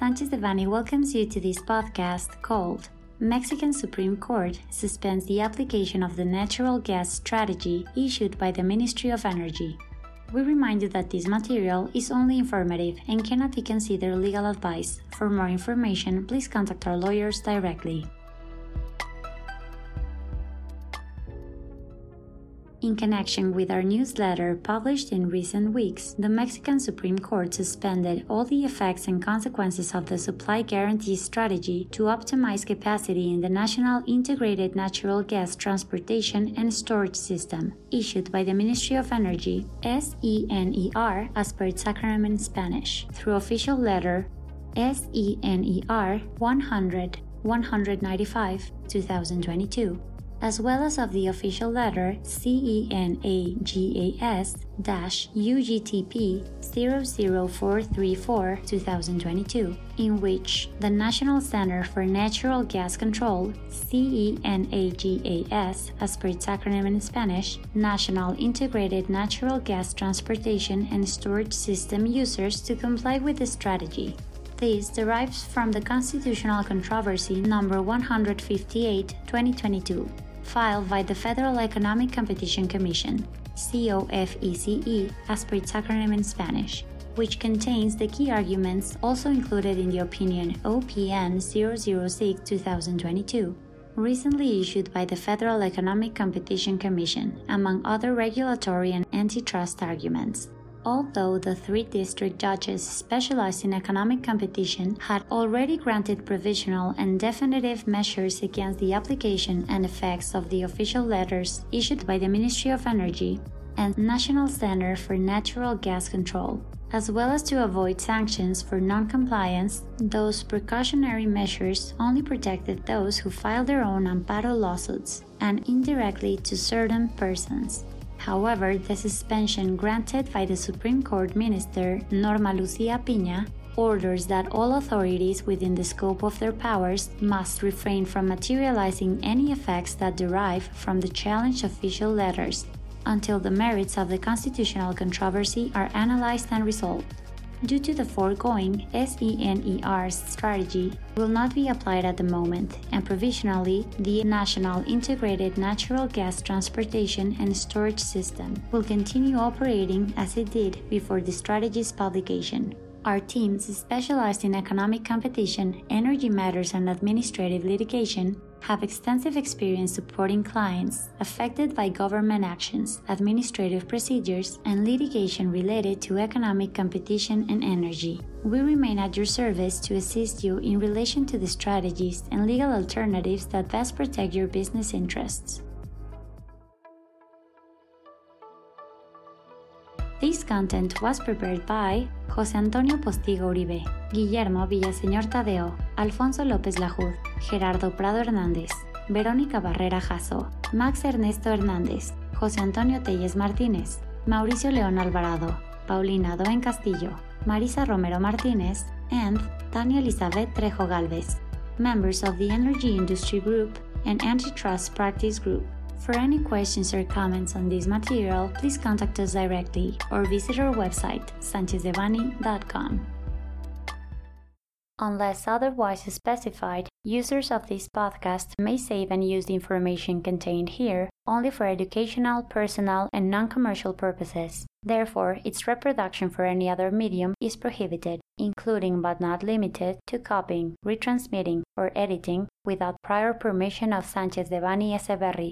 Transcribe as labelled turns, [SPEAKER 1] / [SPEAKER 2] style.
[SPEAKER 1] Sanchez Devanny welcomes you to this podcast called Mexican Supreme Court suspends the application of the natural gas strategy issued by the Ministry of Energy. We remind you that this material is only informative and cannot be considered legal advice. For more information, please contact our lawyers directly. In connection with our newsletter published in recent weeks, the Mexican Supreme Court suspended all the effects and consequences of the supply guarantee strategy to optimize capacity in the National Integrated Natural Gas Transportation and Storage System, issued by the Ministry of Energy, SENER, as per its acronym in Spanish, through official letter SENER 100 195 2022 as well as of the official letter CENAGAS UGTP 00434 2022, in which the National Center for Natural Gas Control, CENAGAS, as per its acronym in Spanish, National Integrated Natural Gas Transportation and Storage System users to comply with the strategy. This derives from the Constitutional Controversy number 158 2022 filed by the Federal Economic Competition Commission, COFECE, as per its acronym in Spanish, which contains the key arguments also included in the opinion OPN 006 2022, recently issued by the Federal Economic Competition Commission, among other regulatory and antitrust arguments. Although the three district judges specialized in economic competition had already granted provisional and definitive measures against the application and effects of the official letters issued by the Ministry of Energy and National Center for Natural Gas Control, as well as to avoid sanctions for noncompliance, those precautionary measures only protected those who filed their own amparo lawsuits and indirectly to certain persons. However, the suspension granted by the Supreme Court Minister Norma Lucia Piña orders that all authorities within the scope of their powers must refrain from materializing any effects that derive from the challenged official letters until the merits of the constitutional controversy are analyzed and resolved. Due to the foregoing, SENER's strategy will not be applied at the moment, and provisionally, the National Integrated Natural Gas Transportation and Storage System will continue operating as it did before the strategy's publication. Our teams specialized in economic competition, energy matters, and administrative litigation have extensive experience supporting clients affected by government actions, administrative procedures, and litigation related to economic competition and energy. We remain at your service to assist you in relation to the strategies and legal alternatives that best protect your business interests. This content was prepared by José Antonio Postigo Uribe, Guillermo Villaseñor Tadeo, Alfonso López Lajud, Gerardo Prado Hernández, Verónica Barrera Jasso, Max Ernesto Hernández, José Antonio Telles Martínez, Mauricio León Alvarado, Paulina Doen Castillo, Marisa Romero Martínez, and Tania Elizabeth Trejo Galvez, members of the Energy Industry Group and Antitrust Practice Group. For any questions or comments on this material, please contact us directly or visit our website, sanchezdevanny.com. Unless otherwise specified, users of this podcast may save and use the information contained here only for educational, personal, and non commercial purposes. Therefore, its reproduction for any other medium is prohibited, including but not limited to copying, retransmitting, or editing without prior permission of Sanchez Devanny Eseverri,